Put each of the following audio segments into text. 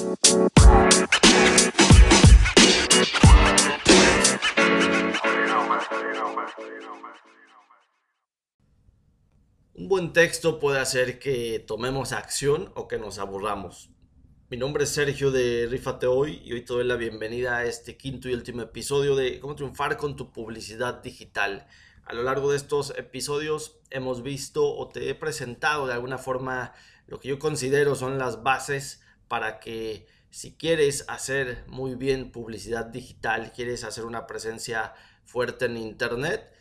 Un buen texto puede hacer que tomemos acción o que nos aburramos. Mi nombre es Sergio de Rifate Hoy y hoy te doy la bienvenida a este quinto y último episodio de cómo triunfar con tu publicidad digital. A lo largo de estos episodios hemos visto o te he presentado de alguna forma lo que yo considero son las bases para que si quieres hacer muy bien publicidad digital, quieres hacer una presencia fuerte en internet,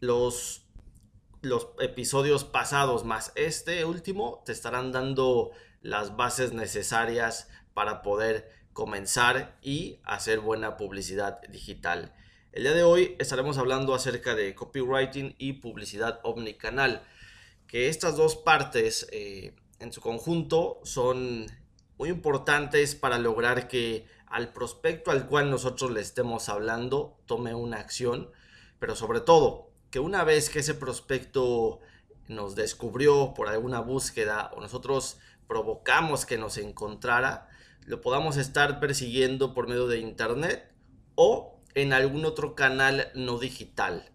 los, los episodios pasados más este último te estarán dando las bases necesarias para poder comenzar y hacer buena publicidad digital. El día de hoy estaremos hablando acerca de copywriting y publicidad omnicanal, que estas dos partes eh, en su conjunto son muy importantes para lograr que al prospecto al cual nosotros le estemos hablando tome una acción, pero sobre todo que una vez que ese prospecto nos descubrió por alguna búsqueda o nosotros provocamos que nos encontrara, lo podamos estar persiguiendo por medio de internet o en algún otro canal no digital.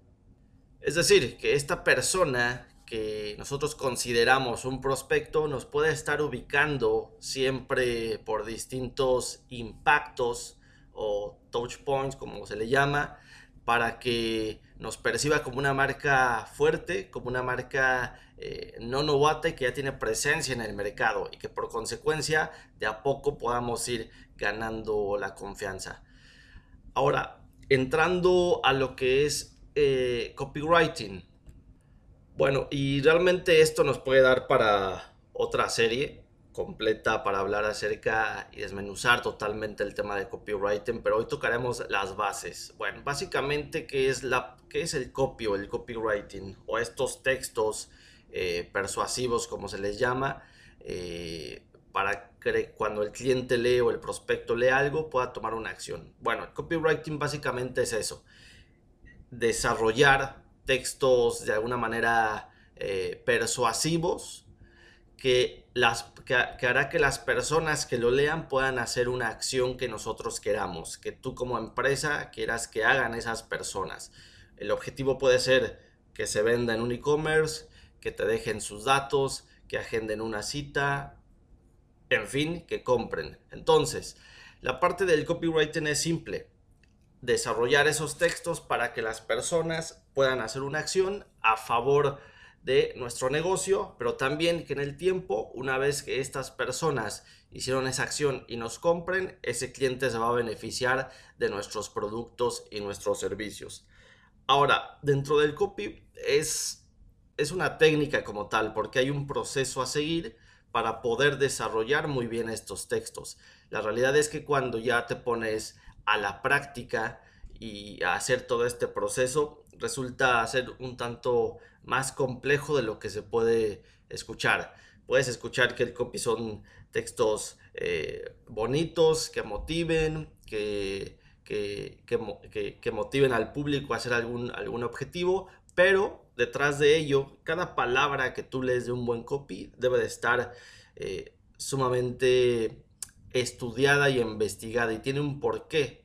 Es decir, que esta persona que nosotros consideramos un prospecto nos puede estar ubicando siempre por distintos impactos o touch points, como se le llama, para que nos perciba como una marca fuerte, como una marca eh, no novata y que ya tiene presencia en el mercado y que por consecuencia de a poco podamos ir ganando la confianza. Ahora, entrando a lo que es eh, copywriting. Bueno, y realmente esto nos puede dar para otra serie, completa para hablar acerca y desmenuzar totalmente el tema de copywriting, pero hoy tocaremos las bases. Bueno, básicamente, ¿qué es, la, qué es el copy o el copywriting? O estos textos eh, persuasivos, como se les llama, eh, para que cuando el cliente lee o el prospecto lee algo pueda tomar una acción. Bueno, el copywriting básicamente es eso, desarrollar textos de alguna manera eh, persuasivos que, las, que, hará que las personas que lo lean puedan hacer una acción que nosotros queramos, que tú como empresa quieras que hagan esas personas. El objetivo puede ser que se venda en un e-commerce, que te dejen sus datos, que agenden una cita, en fin, que compren. Entonces, la parte del copywriting es simple. Desarrollar esos textos para que las personas puedan hacer una acción a favor de nuestro negocio, pero también que en el tiempo, una vez que estas personas hicieron esa acción y nos compren, ese cliente se va a beneficiar de nuestros productos y nuestros servicios. Ahora, dentro del copy es, es una técnica como tal, porque hay un proceso a seguir para poder desarrollar muy bien estos textos. La realidad es que cuando ya te pones a la práctica y a hacer todo este proceso, resulta ser un tanto más complejo de lo que se puede escuchar. Puedes escuchar que el copy son textos eh, bonitos, que motiven, que, que, motiven al público a hacer algún, algún objetivo, pero detrás de ello, cada palabra que tú lees de un buen copy debe de estar eh, sumamente estudiada y investigada y tiene un porqué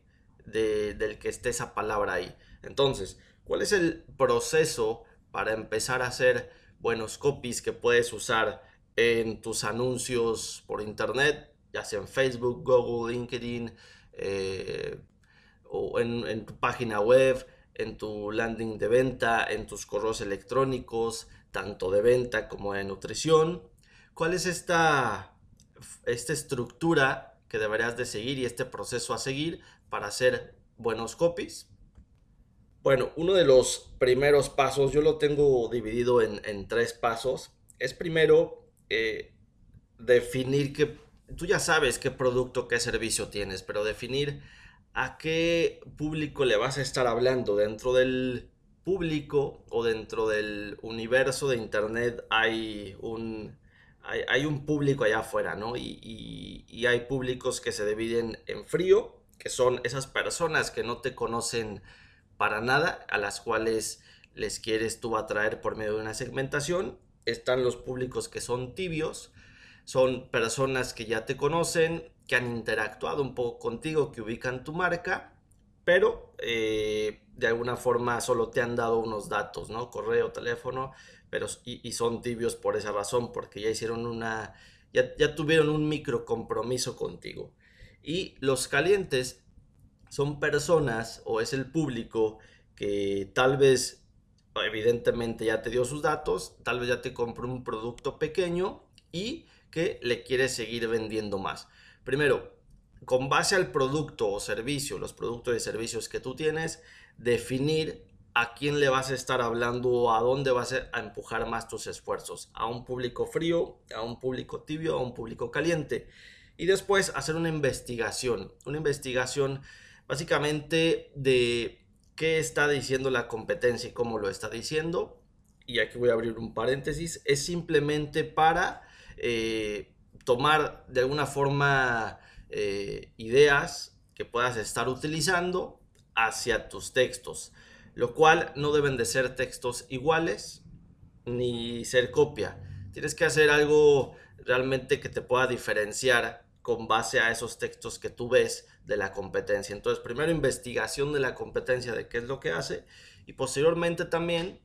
del que esté esa palabra ahí. Entonces, ¿cuál es el proceso para empezar a hacer buenos copies que puedes usar en tus anuncios por internet, ya sea en Facebook, Google, LinkedIn, eh, o en, tu página web, en tu landing de venta, en tus correos electrónicos, tanto de venta como de nutrición. ¿Cuál es esta, esta estructura deberías de seguir y este proceso a seguir para hacer buenos copies? Bueno, uno de los primeros pasos, yo lo tengo dividido en, tres pasos. Es primero eh, definir que tú ya sabes qué producto, qué servicio tienes, pero definir a qué público le vas a estar hablando. Dentro del público o dentro del universo de Internet hay un, hay, un público allá afuera, ¿no? Y, hay públicos que se dividen en frío, que son esas personas que no te conocen para nada, a las cuales les quieres tú atraer por medio de una segmentación. Están los públicos que son tibios, son personas que ya te conocen, que han interactuado un poco contigo, que ubican tu marca, pero eh, de alguna forma solo te han dado unos datos, ¿no? Correo, teléfono, pero y, son tibios por esa razón, porque ya hicieron una, ya, ya tuvieron un micro compromiso contigo. Y los calientes son personas o es el público que tal vez evidentemente ya te dio sus datos, tal vez ya te compró un producto pequeño y que le quiere seguir vendiendo más. Primero, con base al producto o servicio, los productos y servicios que tú tienes, definir a quién le vas a estar hablando o a dónde vas a empujar más tus esfuerzos. A un público frío, a un público tibio, a un público caliente. Y después hacer una investigación. Una investigación básicamente de qué está diciendo la competencia y cómo lo está diciendo. Y aquí voy a abrir un paréntesis. Es simplemente para eh, tomar de alguna forma eh, ideas que puedas estar utilizando hacia tus textos. Lo cual no deben de ser textos iguales ni ser copia. Tienes que hacer algo realmente que te pueda diferenciar con base a esos textos que tú ves de la competencia. Entonces, primero investigación de la competencia de qué es lo que hace y posteriormente también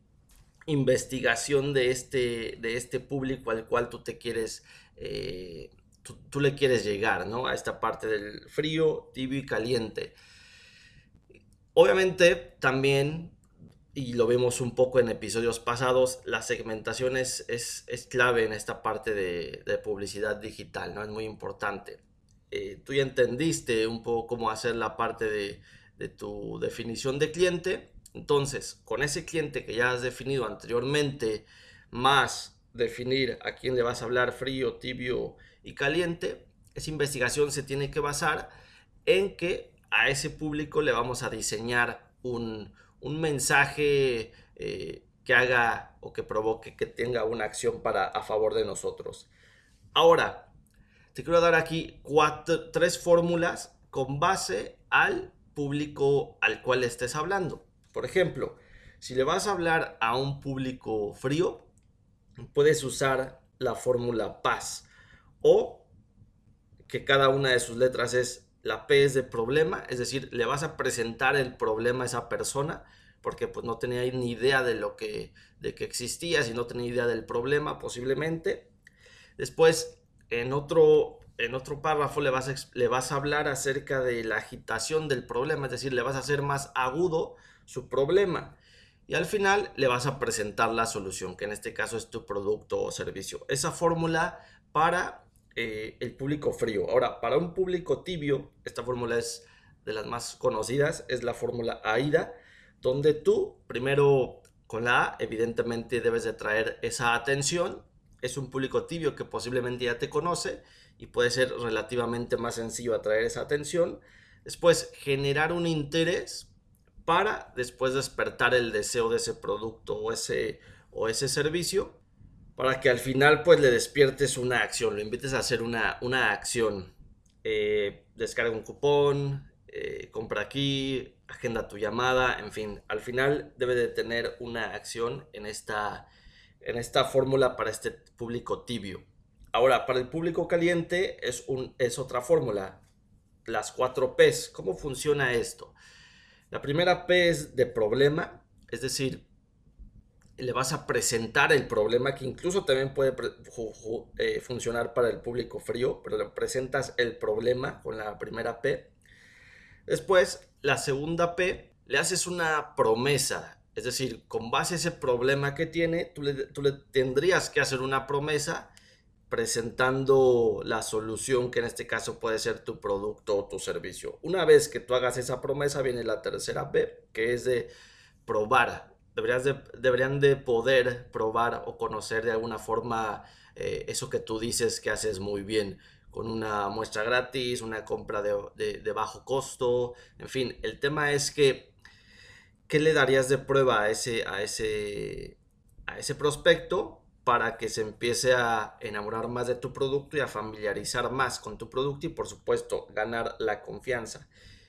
investigación de este, de este público al cual tú te quieres, eh, tú, le quieres llegar, ¿no? A esta parte del frío, tibio y caliente. Obviamente también y lo vemos un poco en episodios pasados, la segmentación es, es, clave en esta parte de, de, publicidad digital, ¿no? Es muy importante. Eh, tú ya entendiste un poco cómo hacer la parte de, de, tu definición de cliente. Entonces, con ese cliente que ya has definido anteriormente, más definir a quién le vas a hablar frío, tibio y caliente, esa investigación se tiene que basar en que a ese público le vamos a diseñar un, un mensaje eh, que haga o que provoque que tenga una acción para a favor de nosotros. Ahora, te quiero dar aquí cuatro, tres fórmulas con base al público al cual estés hablando. Por ejemplo, si le vas a hablar a un público frío, puedes usar la fórmula paz o que cada una de sus letras es la P es de problema, es decir, le vas a presentar el problema a esa persona porque pues no tenía ni idea de lo que, de que existía, si no tenía idea del problema posiblemente. Después, en otro, en otro párrafo le vas, a, le vas a hablar acerca de la agitación del problema, es decir, le vas a hacer más agudo su problema. Y al final le vas a presentar la solución, que en este caso es tu producto o servicio. Esa fórmula para eh, el público frío. Ahora, para un público tibio, esta fórmula es de las más conocidas, es la fórmula AIDA, donde tú, primero con la A, evidentemente debes de traer esa atención. Es un público tibio que posiblemente ya te conoce y puede ser relativamente más sencillo atraer esa atención. Después, generar un interés para después despertar el deseo de ese producto o ese, o ese servicio para que al final pues le despiertes una acción, lo invites a hacer una, una acción. Eh, descarga un cupón, eh, compra aquí, agenda tu llamada, en fin, al final debe de tener una acción en esta, en esta fórmula para este público tibio. Ahora, para el público caliente es, un, es otra fórmula, las cuatro P's. ¿Cómo funciona esto? La primera P es de problema, es decir, le vas a presentar el problema que incluso también puede eh, funcionar para el público frío, pero le presentas el problema con la primera P. Después, la segunda P, le haces una promesa, es decir, con base a ese problema que tiene, tú le, tú le tendrías que hacer una promesa presentando la solución que en este caso puede ser tu producto o tu servicio. Una vez que tú hagas esa promesa, viene la tercera P, que es de probar deberían de poder probar o conocer de alguna forma eh, eso que tú dices que haces muy bien con una muestra gratis, una compra de, bajo costo, en fin, el tema es que, ¿qué le darías de prueba a ese, a ese, a ese prospecto para que se empiece a enamorar más de tu producto y a familiarizar más con tu producto y por supuesto ganar la confianza?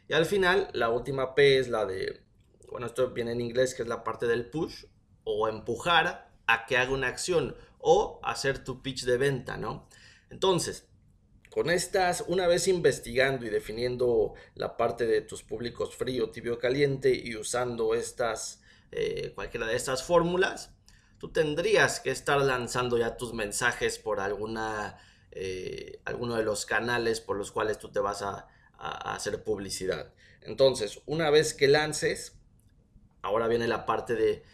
Y al final, la última P es la de bueno, esto viene en inglés, que es la parte del push, o empujar a que haga una acción, o hacer tu pitch de venta, ¿no? Entonces, con estas, una vez investigando y definiendo la parte de tus públicos frío, tibio, caliente y usando estas, eh, cualquiera de estas fórmulas, tú tendrías que estar lanzando ya tus mensajes por alguna, eh, alguno de los canales por los cuales tú te vas a, a hacer publicidad. Entonces, una vez que lances, ahora viene la parte de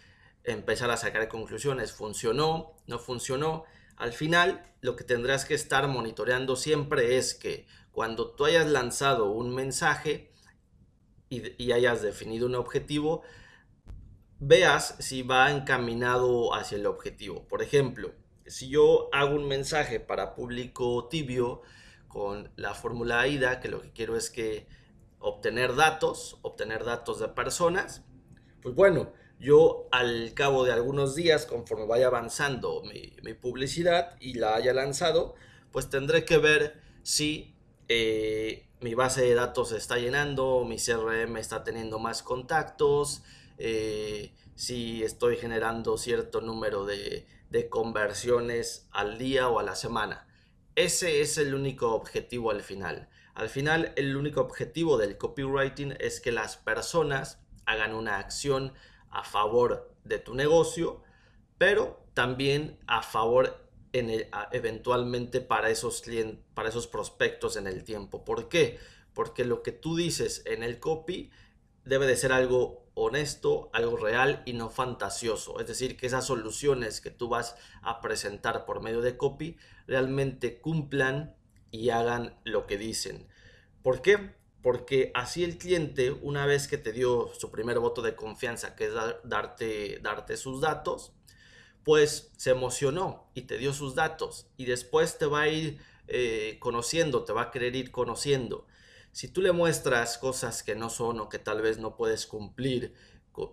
empezar a sacar conclusiones. ¿Funcionó? ¿No funcionó? Al final, lo que tendrás que estar monitoreando siempre es que cuando tú hayas lanzado un mensaje y, hayas definido un objetivo, veas si va encaminado hacia el objetivo. Por ejemplo, si yo hago un mensaje para público tibio con la fórmula AIDA, que lo que quiero es que obtener datos, obtener datos de personas, pues bueno, yo al cabo de algunos días, conforme vaya avanzando mi, publicidad y la haya lanzado, pues tendré que ver si eh, mi base de datos está llenando, mi CRM está teniendo más contactos, eh, si estoy generando cierto número de conversiones al día o a la semana. Ese es el único objetivo al final. Al final, el único objetivo del copywriting es que las personas hagan una acción a favor de tu negocio, pero también a favor en eventualmente para esos clientes, para esos prospectos en el tiempo. ¿Por qué? Porque lo que tú dices en el copy debe de ser algo honesto, algo real y no fantasioso. Es decir, que esas soluciones que tú vas a presentar por medio de copy realmente cumplan y hagan lo que dicen. ¿Por qué? Porque así el cliente, una vez que te dio su primer voto de confianza, que es darte, darte sus datos, pues se emocionó y te dio sus datos y después te va a ir eh, conociendo, te va a querer ir conociendo. Si tú le muestras cosas que no son o que tal vez no puedes cumplir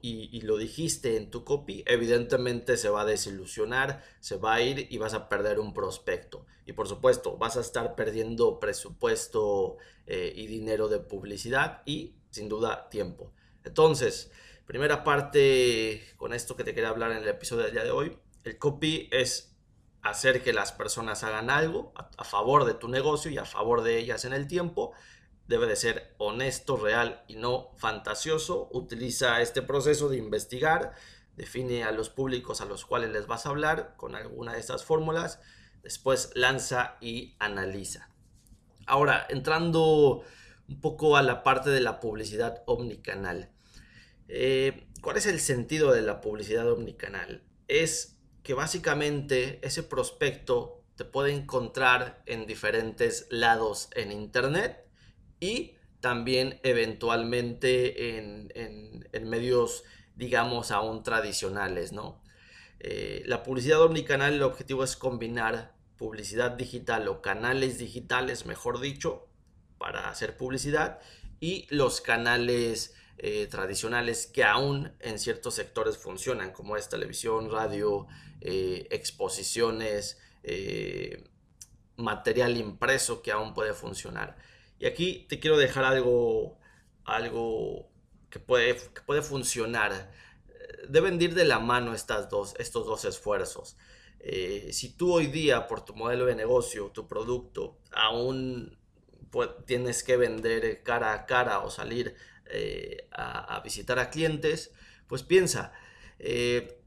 y, lo dijiste en tu copy, evidentemente se va a desilusionar, se va a ir y vas a perder un prospecto. Y por supuesto, vas a estar perdiendo presupuesto eh, y dinero de publicidad y sin duda tiempo. Entonces, primera parte con esto que te quería hablar en el episodio del día de hoy, el copy es hacer que las personas hagan algo a favor de tu negocio y a favor de ellas en el tiempo debe de ser honesto, real y no fantasioso. Utiliza este proceso de investigar, define a los públicos a los cuales les vas a hablar con alguna de estas fórmulas, después lanza y analiza. Ahora, entrando un poco a la parte de la publicidad omnicanal. Eh, ¿Cuál es el sentido de la publicidad omnicanal? Es que básicamente ese prospecto te puede encontrar en diferentes lados en Internet y también eventualmente en, medios, digamos, aún tradicionales, ¿no? Eh, la publicidad omnicanal, el objetivo es combinar publicidad digital o canales digitales, mejor dicho, para hacer publicidad y los canales eh, tradicionales que aún en ciertos sectores funcionan, como es televisión, radio, eh, exposiciones, material impreso que aún puede funcionar. Y aquí te quiero dejar algo, algo que, puede, puede funcionar. Deben ir de la mano estas dos, estos dos esfuerzos. Eh, si tú hoy día por tu modelo de negocio, tu producto, aún tienes que vender cara a cara o salir eh, a, visitar a clientes, pues piensa, eh,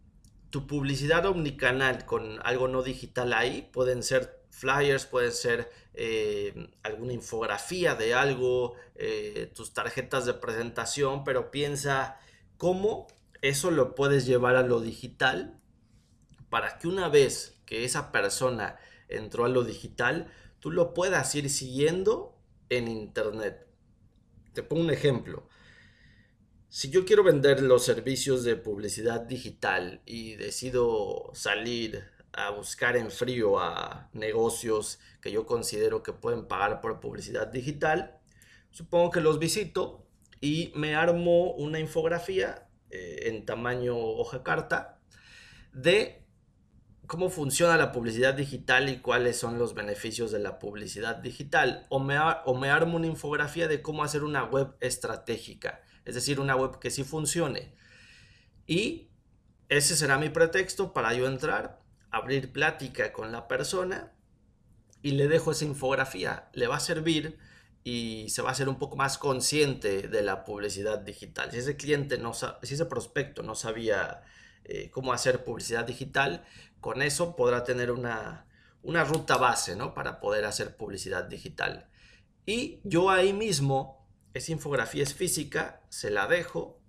tu publicidad omnicanal con algo no digital ahí pueden ser flyers, pueden ser eh, alguna infografía de algo, eh, tus tarjetas de presentación, pero piensa cómo eso lo puedes llevar a lo digital para que una vez que esa persona entró a lo digital, tú lo puedas ir siguiendo en internet. Te pongo un ejemplo. Si yo quiero vender los servicios de publicidad digital y decido salir a buscar en frío a negocios que yo considero que pueden pagar por publicidad digital, supongo que los visito y me armo una infografía eh, en tamaño hoja carta de cómo funciona la publicidad digital y cuáles son los beneficios de la publicidad digital. O me, o me armo una infografía de cómo hacer una web estratégica, es decir, una web que sí funcione. Y ese será mi pretexto para yo entrar abrir plática con la persona y le dejo esa infografía. Le va a servir y se va a hacer un poco más consciente de la publicidad digital. Si ese cliente no si ese prospecto no sabía eh, cómo hacer publicidad digital, con eso podrá tener una, una ruta base ¿no? para poder hacer publicidad digital. Y yo ahí mismo, esa infografía es física, se la dejo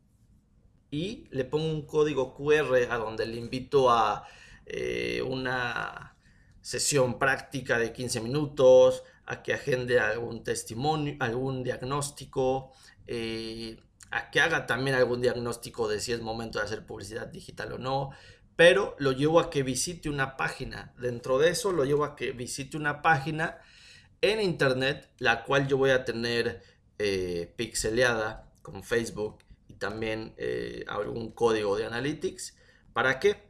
y le pongo un código QR a donde le invito a eh, una sesión práctica de 15 minutos, a que agende algún testimonio, algún diagnóstico, eh, a que haga también algún diagnóstico de si es momento de hacer publicidad digital o no, pero lo llevo a que visite una página. Dentro de eso lo llevo a que visite una página en internet, la cual yo voy a tener eh, pixeleada con Facebook y también algún código de analytics. ¿Para qué?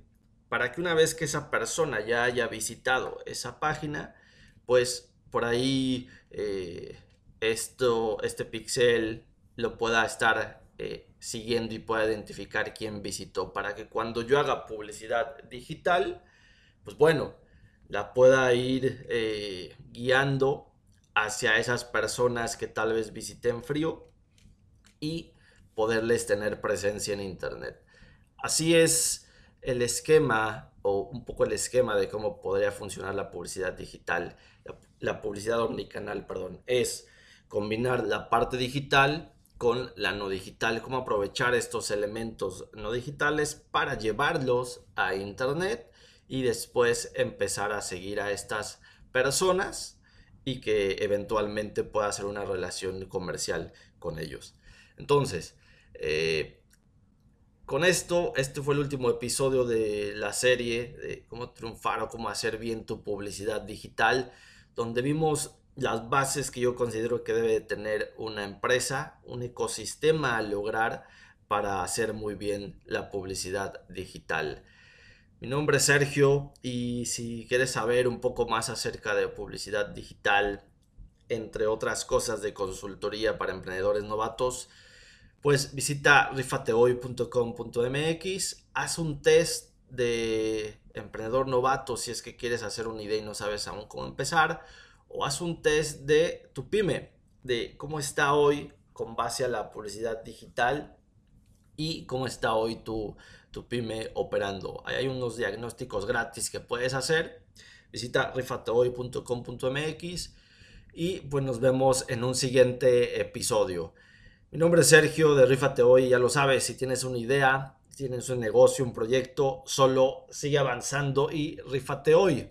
Para que una vez que esa persona ya haya visitado esa página, pues por ahí eh, esto, este pixel lo pueda estar siguiendo y pueda identificar quién visitó para que cuando yo haga publicidad digital, pues bueno, la pueda ir eh, guiando hacia esas personas que tal vez visiten frío y poderles tener presencia en internet. Así es el esquema o un poco el esquema de cómo podría funcionar la publicidad digital, la publicidad omnicanal, perdón, es combinar la parte digital con la no digital, cómo aprovechar estos elementos no digitales para llevarlos a internet y después empezar a seguir a estas personas y que eventualmente pueda hacer una relación comercial con ellos. Entonces, eh, con esto, este fue el último episodio de la serie de cómo triunfar o cómo hacer bien tu publicidad digital, donde vimos las bases que yo considero que debe tener una empresa, un ecosistema a lograr para hacer muy bien la publicidad digital. Mi nombre es Sergio y si quieres saber un poco más acerca de publicidad digital, entre otras cosas de consultoría para emprendedores novatos, pues visita rifatehoy.com.mx, haz un test de emprendedor novato si es que quieres hacer una idea y no sabes aún cómo empezar o haz un test de tu pyme, de cómo está hoy con base a la publicidad digital y cómo está hoy tu, tu pyme operando. Ahí hay unos diagnósticos gratis que puedes hacer. Visita rifatehoy.com.mx y pues nos vemos en un siguiente episodio. Mi nombre es Sergio de Rifate Hoy, ya lo sabes, si tienes una idea, tienes un negocio, un proyecto, solo sigue avanzando y rifate hoy.